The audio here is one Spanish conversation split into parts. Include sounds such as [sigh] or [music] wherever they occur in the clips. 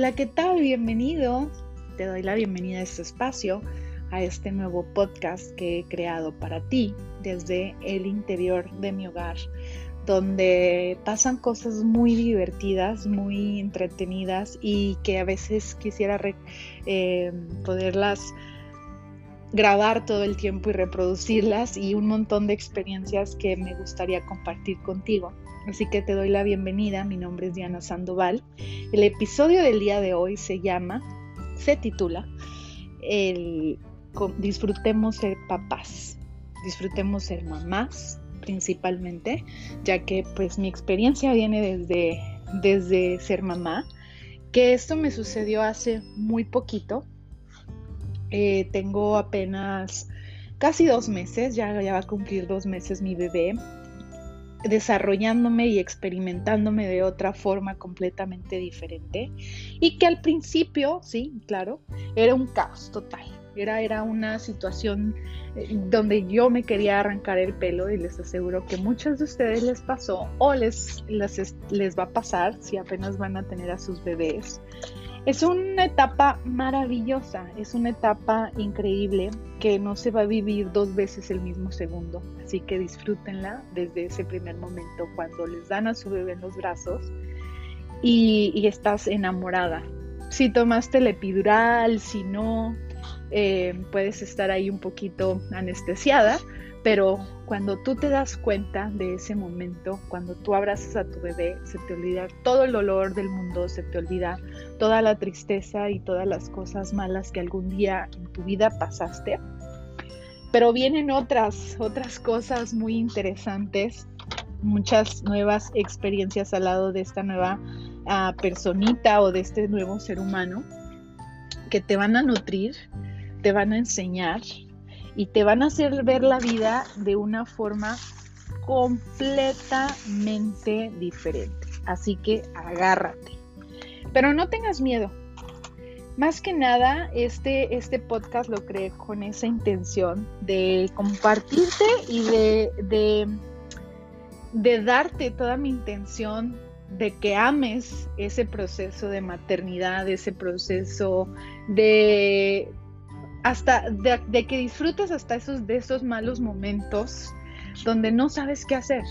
Hola, ¿qué tal? Bienvenido. Te doy la bienvenida a este espacio, a este nuevo podcast que he creado para ti desde el interior de mi hogar, donde pasan cosas muy divertidas, muy entretenidas y que a veces quisiera eh, poderlas grabar todo el tiempo y reproducirlas y un montón de experiencias que me gustaría compartir contigo. Así que te doy la bienvenida, mi nombre es Diana Sandoval. El episodio del día de hoy se llama, se titula, el, Disfrutemos ser papás, disfrutemos ser mamás principalmente, ya que pues mi experiencia viene desde, desde ser mamá, que esto me sucedió hace muy poquito, eh, tengo apenas casi dos meses, ya, ya va a cumplir dos meses mi bebé, desarrollándome y experimentándome de otra forma completamente diferente y que al principio, sí, claro, era un caos total. Era, era una situación eh, donde yo me quería arrancar el pelo y les aseguro que muchos de ustedes les pasó o les, les, les va a pasar si apenas van a tener a sus bebés. Es una etapa maravillosa, es una etapa increíble que no se va a vivir dos veces el mismo segundo, así que disfrútenla desde ese primer momento cuando les dan a su bebé en los brazos y, estás enamorada. Si tomaste el epidural, si no, eh, puedes estar ahí un poquito anestesiada, pero cuando tú te das cuenta de ese momento, cuando tú abrazas a tu bebé, se te olvida todo el dolor del mundo, se te olvida toda la tristeza y todas las cosas malas que algún día en tu vida pasaste. Pero vienen otras, otras cosas muy interesantes, muchas nuevas experiencias al lado de esta nueva ah, personita o de este nuevo ser humano que te van a nutrir, te van a enseñar y te van a hacer ver la vida de una forma completamente diferente. Así que agárrate. Pero no tengas miedo. Más que nada, este, este podcast lo creé con esa intención de compartirte y de, de, de darte toda mi intención de que ames ese proceso de maternidad, ese proceso de, hasta de, que disfrutes hasta esos de esos malos momentos donde no sabes qué hacer.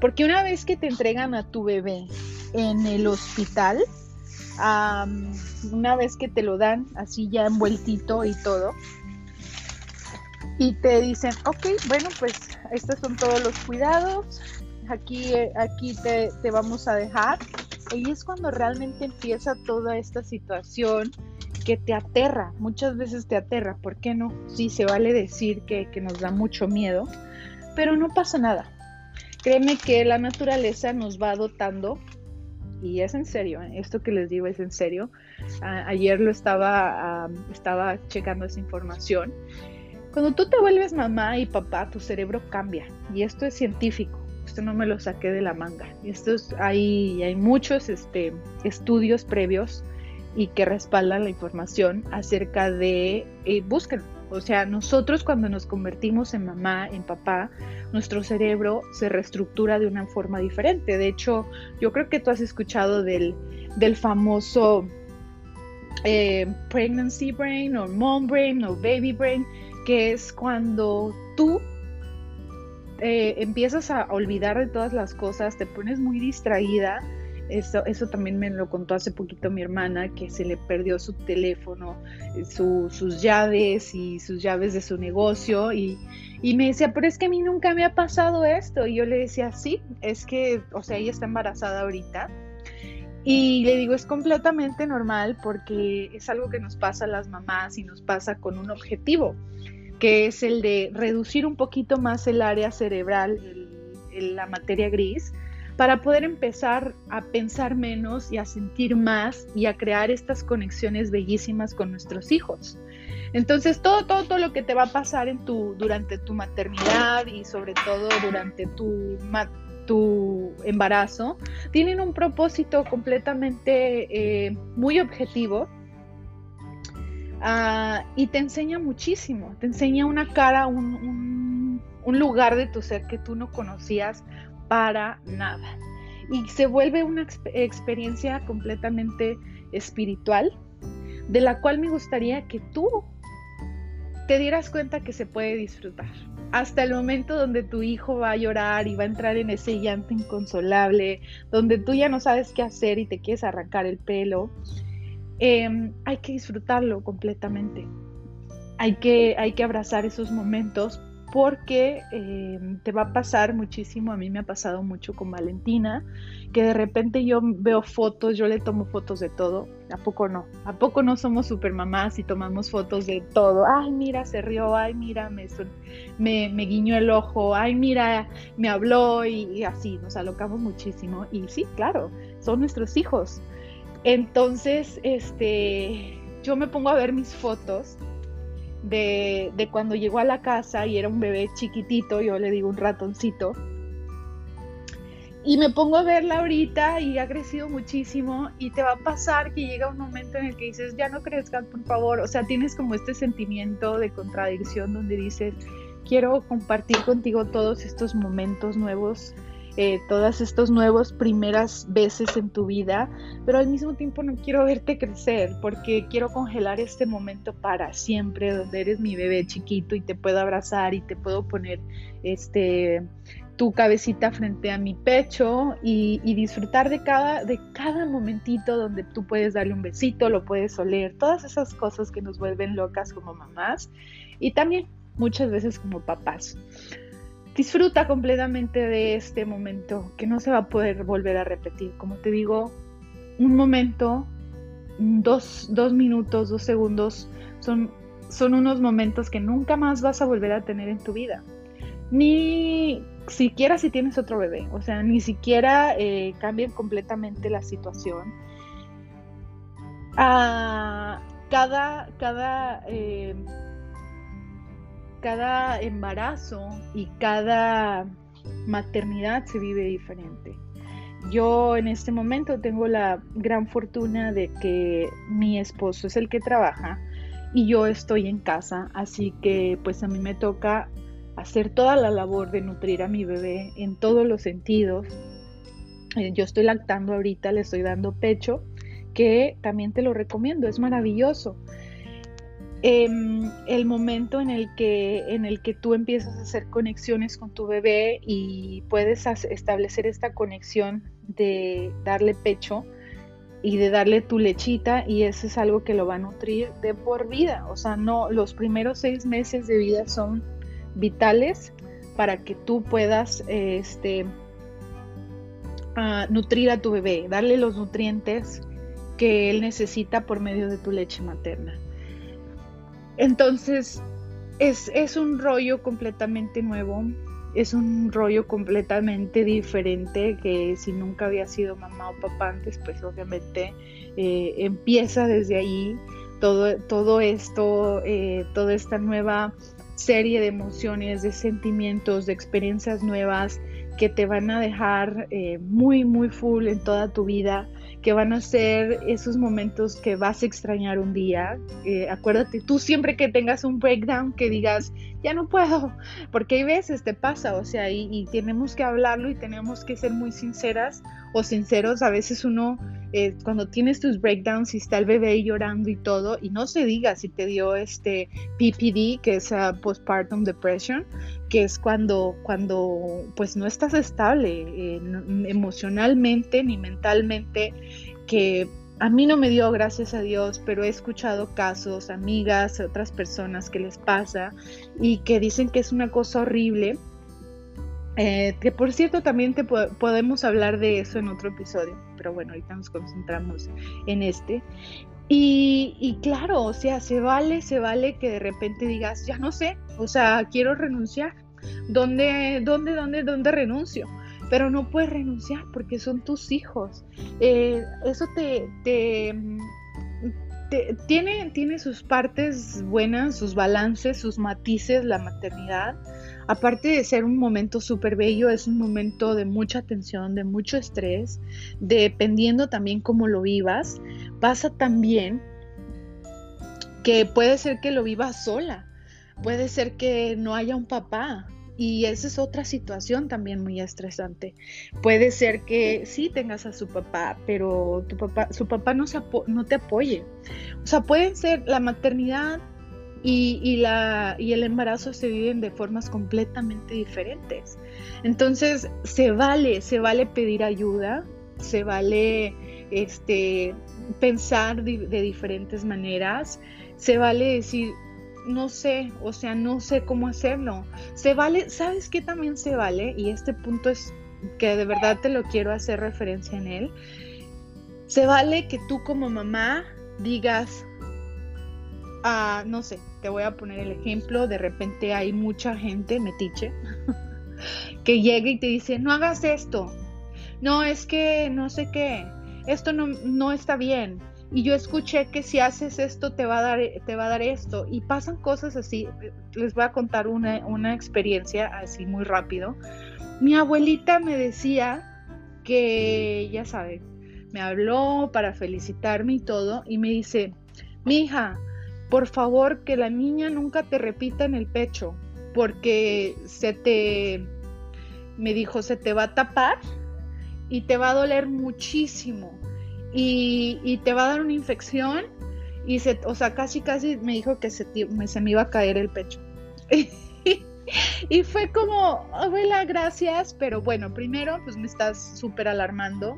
Porque una vez que te entregan a tu bebé en el hospital, una vez que te lo dan así ya envueltito y todo, y te dicen, ok, bueno, pues estos son todos los cuidados, aquí, aquí te, te vamos a dejar. Y es cuando realmente empieza toda esta situación que te aterra, muchas veces te aterra, ¿por qué no? Sí, se vale decir que, nos da mucho miedo, pero no pasa nada. Créeme que la naturaleza nos va dotando, y es en serio, ¿eh? esto que les digo es en serio. ayer lo estaba, estaba checando esa información. Cuando tú te vuelves mamá y papá, tu cerebro cambia, y esto es científico. Esto no me lo saqué de la manga. Esto hay, hay muchos este, estudios previos y que respaldan la información acerca de, eh. O sea, nosotros cuando nos convertimos en mamá, en papá, nuestro cerebro se reestructura de una forma diferente. De hecho, yo creo que tú has escuchado del, del famoso eh, pregnancy brain o mom brain o baby brain, que es cuando tú eh, empiezas a olvidar de todas las cosas, te pones muy distraída eso, eso también me lo contó hace poquito mi hermana, que se le perdió su teléfono, eh, sus llaves y sus llaves de su negocio. Y, y, me decía, pero es que a mí nunca me ha pasado esto. Y yo le decía, sí, es que, o sea, ella está embarazada ahorita. Y le digo, es completamente normal porque es algo que nos pasa a las mamás y nos pasa con un objetivo, que es el de reducir un poquito más el área cerebral, la materia gris, para poder empezar a pensar menos y a sentir más y a crear estas conexiones bellísimas con nuestros hijos. Entonces, todo, todo, lo que te va a pasar en tu, durante tu maternidad y sobre todo durante tu, tu embarazo, tienen un propósito completamente eh, muy objetivo ah, y te enseña muchísimo, te enseña una cara, un, un lugar de tu ser que tú no conocías para nada. y se vuelve una experiencia completamente espiritual, de la cual me gustaría que tú te dieras cuenta que se puede disfrutar. Hasta el momento donde tu hijo va a llorar y va a entrar en ese llanto inconsolable, donde tú ya no sabes qué hacer y te quieres arrancar el pelo, em, hay que disfrutarlo completamente. Hay que, hay que abrazar esos momentos porque em, te va a pasar muchísimo, a mí me ha pasado mucho con Valentina, que de repente yo veo fotos, yo le tomo fotos de todo, ¿a poco no? ¿A poco no somos super mamás y tomamos fotos de todo? Ay, mira, se rió, ay, mira, me, guiñó el ojo, ay, mira, me habló y, y así, nos alocamos muchísimo. Y sí, claro, son nuestros hijos. Entonces, este, yo me pongo a ver mis fotos de, cuando llegó a la casa y era un bebé chiquitito, yo le digo un ratoncito. Y me pongo a verla ahorita y ha crecido muchísimo y te va a pasar que llega un momento en el que dices, ya no crezcas, por favor. O sea, tienes como este sentimiento de contradicción donde dices, quiero compartir contigo todos estos momentos nuevos eh, todas estas nuevas primeras veces en tu vida, pero al mismo tiempo no quiero verte crecer porque quiero congelar este momento para siempre, donde eres mi bebé chiquito y te puedo abrazar y te puedo poner este tu cabecita frente a mi pecho y, disfrutar de cada, de cada momentito donde tú puedes darle un besito, lo puedes oler, todas esas cosas que nos vuelven locas como mamás y también muchas veces como papás. Disfruta completamente de este momento que no se va a poder volver a repetir. Como te digo, un momento, dos, minutos, dos segundos, son, son unos momentos que nunca más vas a volver a tener en tu vida. Ni siquiera si tienes otro bebé, o sea, ni siquiera eh, cambien completamente la situación. Ah, cada, cada eh, cada embarazo y cada maternidad se vive diferente. Yo en este momento tengo la gran fortuna de que mi esposo es el que trabaja y yo estoy en casa, así que pues a mí me toca hacer toda la labor de nutrir a mi bebé en todos los sentidos. Eh, yo estoy lactando ahorita, le estoy dando pecho, que también te lo recomiendo, es maravilloso. Em, el momento en el, que, en el que tú empiezas a hacer conexiones con tu bebé y puedes establecer esta conexión de darle pecho y de darle tu lechita y eso es algo que lo va a nutrir de por vida. O sea, no, los primeros seis meses de vida son vitales para que tú puedas este, nutrir a tu bebé, darle los nutrientes que él necesita por medio de tu leche materna. Entonces, es, un rollo completamente nuevo, es un rollo completamente diferente que si nunca había sido mamá o papá antes, pues obviamente eh, empieza desde ahí todo, todo esto, eh, toda esta nueva serie de emociones, de sentimientos, de experiencias nuevas que te van a dejar eh, muy, muy full en toda tu vida que van a ser esos momentos que vas a extrañar un día. Eh, acuérdate, tú siempre que tengas un breakdown que digas, ya no puedo, [laughs] porque hay veces te pasa, o sea, y, tenemos que hablarlo y tenemos que ser muy sinceras o sinceros. A veces uno, eh, cuando tienes tus breakdowns y está el bebé llorando y todo, y no se diga si te dio este PPD, que es uh, postpartum depression, que es cuando, cuando pues no estás estable eh, emocionalmente ni mentalmente, que a mí no me dio, gracias a Dios, pero he escuchado casos, amigas, otras personas que les pasa y que dicen que es una cosa horrible. Eh, que por cierto también te podemos hablar de eso en otro episodio, pero bueno, ahorita nos concentramos en este. Y, y, claro, o sea, se vale, se vale que de repente digas, ya no sé, o sea, quiero renunciar. ¿Dónde, dónde, dónde, dónde renuncio? Pero no puedes renunciar porque son tus hijos. Eh, eso te, tiene, tiene sus partes buenas, sus balances, sus matices, la maternidad. Aparte de ser un momento súper bello, es un momento de mucha tensión, de mucho estrés, dependiendo también cómo lo vivas. Pasa también que puede ser que lo vivas sola, puede ser que no haya un papá, Y esa es otra situación también muy estresante. Puede ser que sí tengas a su papá, pero tu papá, su papá no, te apoye. O sea, pueden ser la maternidad y, el embarazo se viven de formas completamente diferentes. Entonces, se vale, se vale pedir ayuda, se vale este, pensar de diferentes maneras, se vale decir, no sé, o sea, no sé cómo hacerlo. Se vale, ¿sabes qué también se vale? Y este punto es que de verdad te lo quiero hacer referencia en él. Se vale que tú como mamá digas, ah, no sé, te voy a poner el ejemplo, de repente hay mucha gente metiche [laughs] que llega y te dice, no hagas esto, no, es que no sé qué, esto no, no está bien, y yo escuché que si haces esto te va a dar, te va a dar esto. Y pasan cosas así. Les voy a contar una, una experiencia así muy rápido. Mi abuelita me decía que, ya saben, me habló para felicitarme y todo. Y me dice, mi hija, por favor que la niña nunca te repita en el pecho. Porque se te, me dijo, se te va a tapar y te va a doler muchísimo y, te va a dar una infección y se, o sea, casi casi me dijo que se, me, se me iba a caer el pecho. [laughs] y fue como, abuela, gracias, pero bueno, primero pues me estás súper alarmando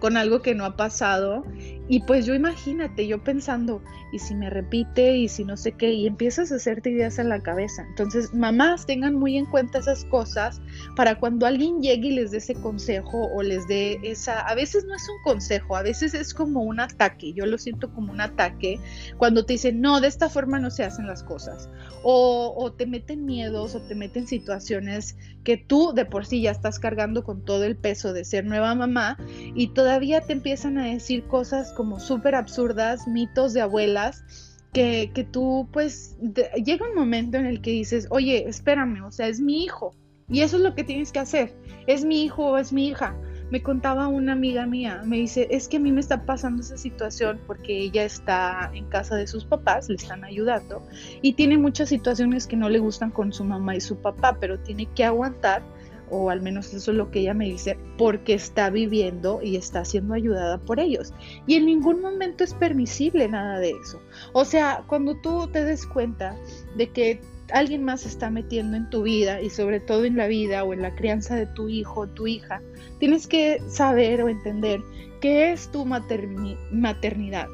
con algo que no ha pasado y pues yo imagínate, yo pensando, y si me repite, y si no sé qué, y empiezas a hacerte ideas en la cabeza. Entonces, mamás, tengan muy en cuenta esas cosas para cuando alguien llegue y les dé ese consejo o les dé esa, a veces no es un consejo, a veces es como un ataque, yo lo siento como un ataque, cuando te dicen, no, de esta forma no se hacen las cosas, o, te meten miedos o te meten situaciones que tú de por sí ya estás cargando con todo el peso de ser nueva mamá y todavía te empiezan a decir cosas súper absurdas, mitos de abuelas, que, que tú pues llega un momento en el que dices, oye, espérame, o sea, es mi hijo y eso es lo que tienes que hacer, es mi hijo o es mi hija. Me contaba una amiga mía, me dice, es que a mí me está pasando esa situación porque ella está en casa de sus papás, le están ayudando y tiene muchas situaciones que no le gustan con su mamá y su papá, pero tiene que aguantar o al menos eso es lo que ella me dice, porque está viviendo y está siendo ayudada por ellos. Y en ningún momento es permisible nada de eso. O sea, cuando tú te des cuenta de que alguien más se está metiendo en tu vida y sobre todo en la vida o en la crianza de tu hijo o tu hija, tienes que saber o entender qué es tu maternidad,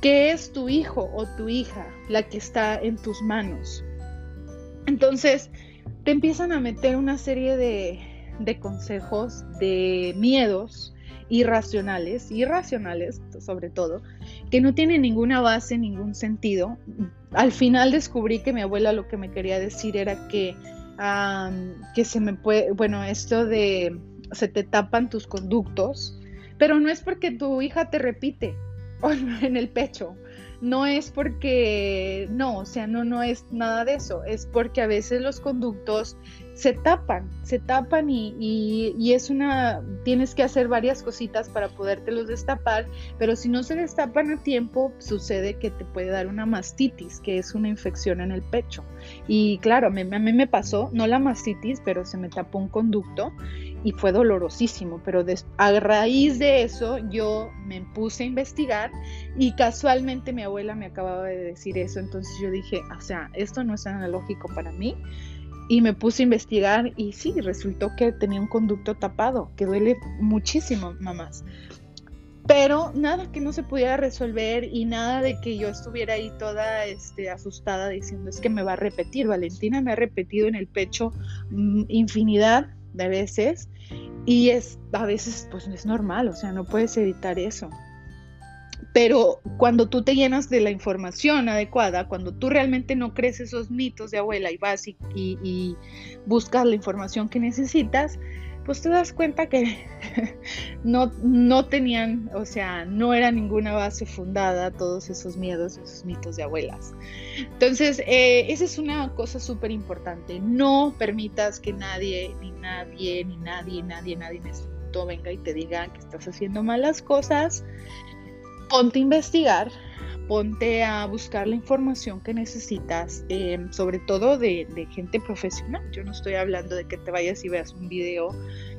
qué es tu hijo o tu hija la que está en tus manos. Entonces, te empiezan a meter una serie de, consejos, de miedos irracionales, irracionales sobre todo, que no tienen ninguna base, ningún sentido. Al final descubrí que mi abuela lo que me quería decir era que, que se me puede, bueno, esto de se te tapan tus conductos, pero no es porque tu hija te repite [laughs] en el pecho, no es porque, no, o sea, no, no es nada de eso, es porque a veces los conductos se tapan, se tapan y, y, es una, tienes que hacer varias cositas para podértelos destapar, pero si no se destapan a tiempo, sucede que te puede dar una mastitis, que es una infección en el pecho. Y claro, a mí, a mí me pasó, no la mastitis, pero se me tapó un conducto y fue dolorosísimo, pero a raíz de eso yo me puse a investigar y casualmente mi abuela me acababa de decir eso, entonces yo dije, o sea, esto no es analógico para mí, y me puse a investigar y sí, resultó que tenía un conducto tapado, que duele muchísimo, mamás. Pero nada que no se pudiera resolver y nada de que yo estuviera ahí toda este, asustada diciendo es que me va a repetir. Valentina me ha repetido en el pecho mm, infinidad de veces y es a veces pues es normal, o sea, no puedes evitar eso. Pero cuando tú te llenas de la información adecuada, cuando tú realmente no crees esos mitos de abuela y vas y, buscas la información que necesitas, pues te das cuenta que [laughs] no, no tenían, o sea, no era ninguna base fundada todos esos miedos, esos mitos de abuelas. Entonces, eh, esa es una cosa súper importante. No permitas que nadie, ni nadie, ni nadie, nadie, nadie en este venga y te diga que estás haciendo malas cosas ponte a investigar, ponte a buscar la información que necesitas, em, sobre todo de, de, gente profesional. Yo no estoy hablando de que te vayas y veas un video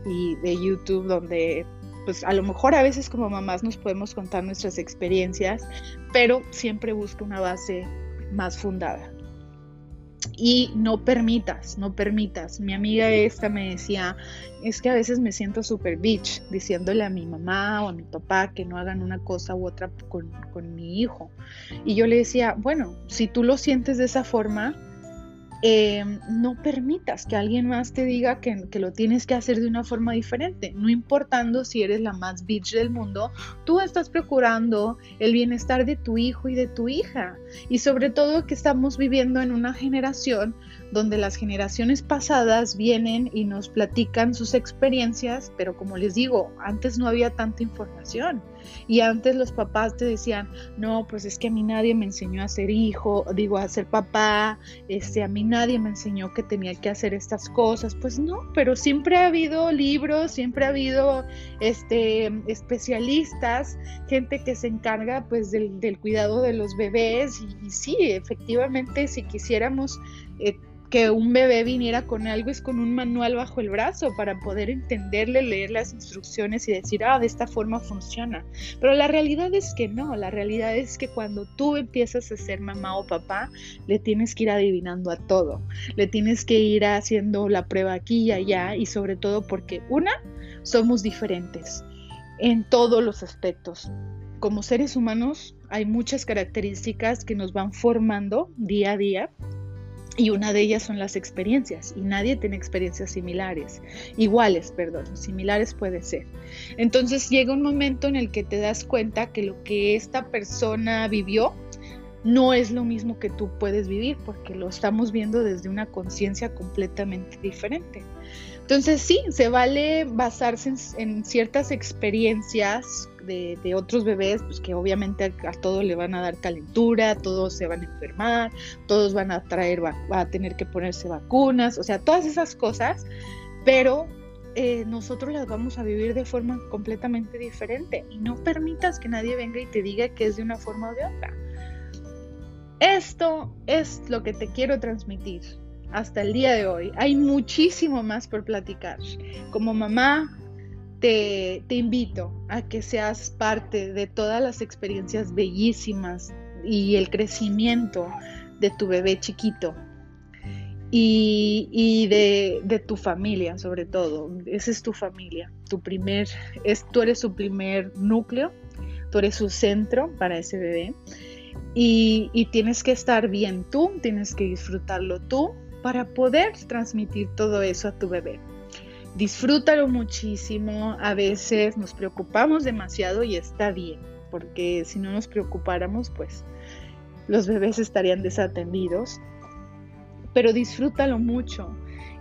y de YouTube donde pues a lo mejor a veces como mamás nos podemos contar nuestras experiencias, pero siempre busca una base más fundada y no permitas, no permitas. Mi amiga esta me decía, es que a veces me siento súper bitch diciéndole a mi mamá o a mi papá que no hagan una cosa u otra con, con mi hijo. Y yo le decía, bueno, si tú lo sientes de esa forma, Em, no permitas que alguien más te diga que, que, lo tienes que hacer de una forma diferente. No importando si eres la más bitch del mundo, tú estás procurando el bienestar de tu hijo y de tu hija. Y sobre todo que estamos viviendo en una generación donde las generaciones pasadas vienen y nos platican sus experiencias, pero como les digo, antes no había tanta información. Y antes los papás te decían, no, pues es que a mí nadie me enseñó a ser hijo, digo, a ser papá, este, a mí nadie me enseñó que tenía que hacer estas cosas. Pues no, pero siempre ha habido libros, siempre ha habido este, especialistas, gente que se encarga pues del, cuidado de los bebés. Y, y sí, efectivamente, si quisiéramos... Eh, que un bebé viniera con algo es con un manual bajo el brazo para poder entenderle, leer las instrucciones y decir, ah, de esta forma funciona. Pero la realidad es que no, la realidad es que cuando tú empiezas a ser mamá o papá, le tienes que ir adivinando a todo, le tienes que ir haciendo la prueba aquí y allá y sobre todo porque una, somos diferentes en todos los aspectos. Como seres humanos hay muchas características que nos van formando día a día y una de ellas son las experiencias, y nadie tiene experiencias similares, iguales, perdón, similares puede ser. Entonces llega un momento en el que te das cuenta que lo que esta persona vivió no es lo mismo que tú puedes vivir, porque lo estamos viendo desde una conciencia completamente diferente. Entonces sí, se vale basarse en, ciertas experiencias de, otros bebés, pues que obviamente a, todos le van a dar calentura, todos se van a enfermar, todos van a traer, va, a tener que ponerse vacunas, o sea, todas esas cosas, pero eh, nosotros las vamos a vivir de forma completamente diferente y no permitas que nadie venga y te diga que es de una forma o de otra. Esto es lo que te quiero transmitir hasta el día de hoy. Hay muchísimo más por platicar. Como mamá, te, invito a que seas parte de todas las experiencias bellísimas y el crecimiento de tu bebé chiquito y, de, tu familia sobre todo. Esa es tu familia, tu primer, es, tú eres su primer núcleo, tú eres su centro para ese bebé y tienes que estar bien tú, tienes que disfrutarlo tú para poder transmitir todo eso a tu bebé. Disfrútalo muchísimo, a veces nos preocupamos demasiado y está bien, porque si no nos preocupáramos, pues los bebés estarían desatendidos, pero disfrútalo mucho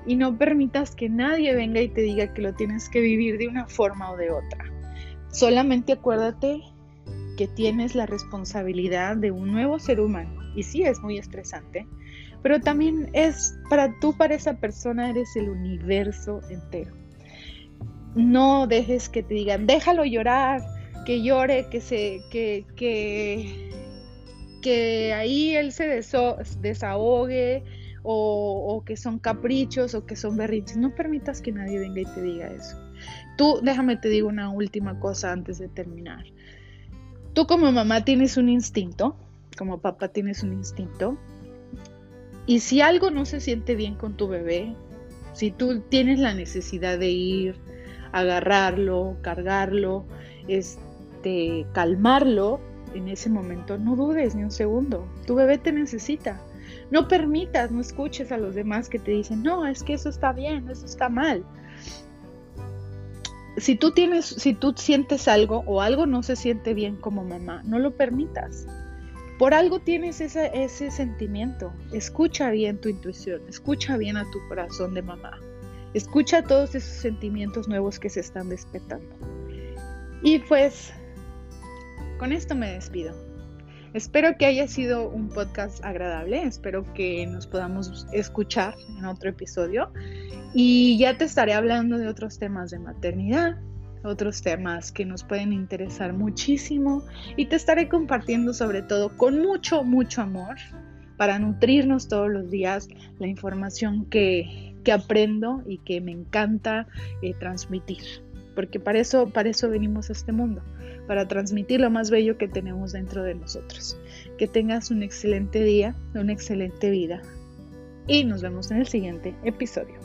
y no permitas que nadie venga y te diga que lo tienes que vivir de una forma o de otra. Solamente acuérdate que tienes la responsabilidad de un nuevo ser humano y sí es muy estresante, pero también es para tú, para esa persona, eres el universo entero. No dejes que te digan, déjalo llorar, que llore, que se, que, que, que ahí él se desahogue, o, o, que son caprichos, o que son berrinches. No permitas que nadie venga y te diga eso. Tú, déjame te digo una última cosa antes de terminar. Tú como mamá tienes un instinto, como papá tienes un instinto, y si algo no se siente bien con tu bebé, si tú tienes la necesidad de ir, agarrarlo, cargarlo, este, calmarlo, en ese momento no dudes ni un segundo. Tu bebé te necesita. No permitas, no escuches a los demás que te dicen, no, es que eso está bien, eso está mal. Si tú tienes, si tú sientes algo o algo no se siente bien como mamá, no lo permitas. Por algo tienes ese, sentimiento. Escucha bien tu intuición, escucha bien a tu corazón de mamá. Escucha todos esos sentimientos nuevos que se están despertando. Y pues, con esto me despido. Espero que haya sido un podcast agradable, espero que nos podamos escuchar en otro episodio. Y ya te estaré hablando de otros temas de maternidad, otros temas que nos pueden interesar muchísimo. Y te estaré compartiendo sobre todo con mucho, mucho amor para nutrirnos todos los días la información que, que aprendo y que me encanta eh, transmitir. Porque para eso, para eso venimos a este mundo, para transmitir lo más bello que tenemos dentro de nosotros. Que tengas un excelente día, una excelente vida. Y nos vemos en el siguiente episodio.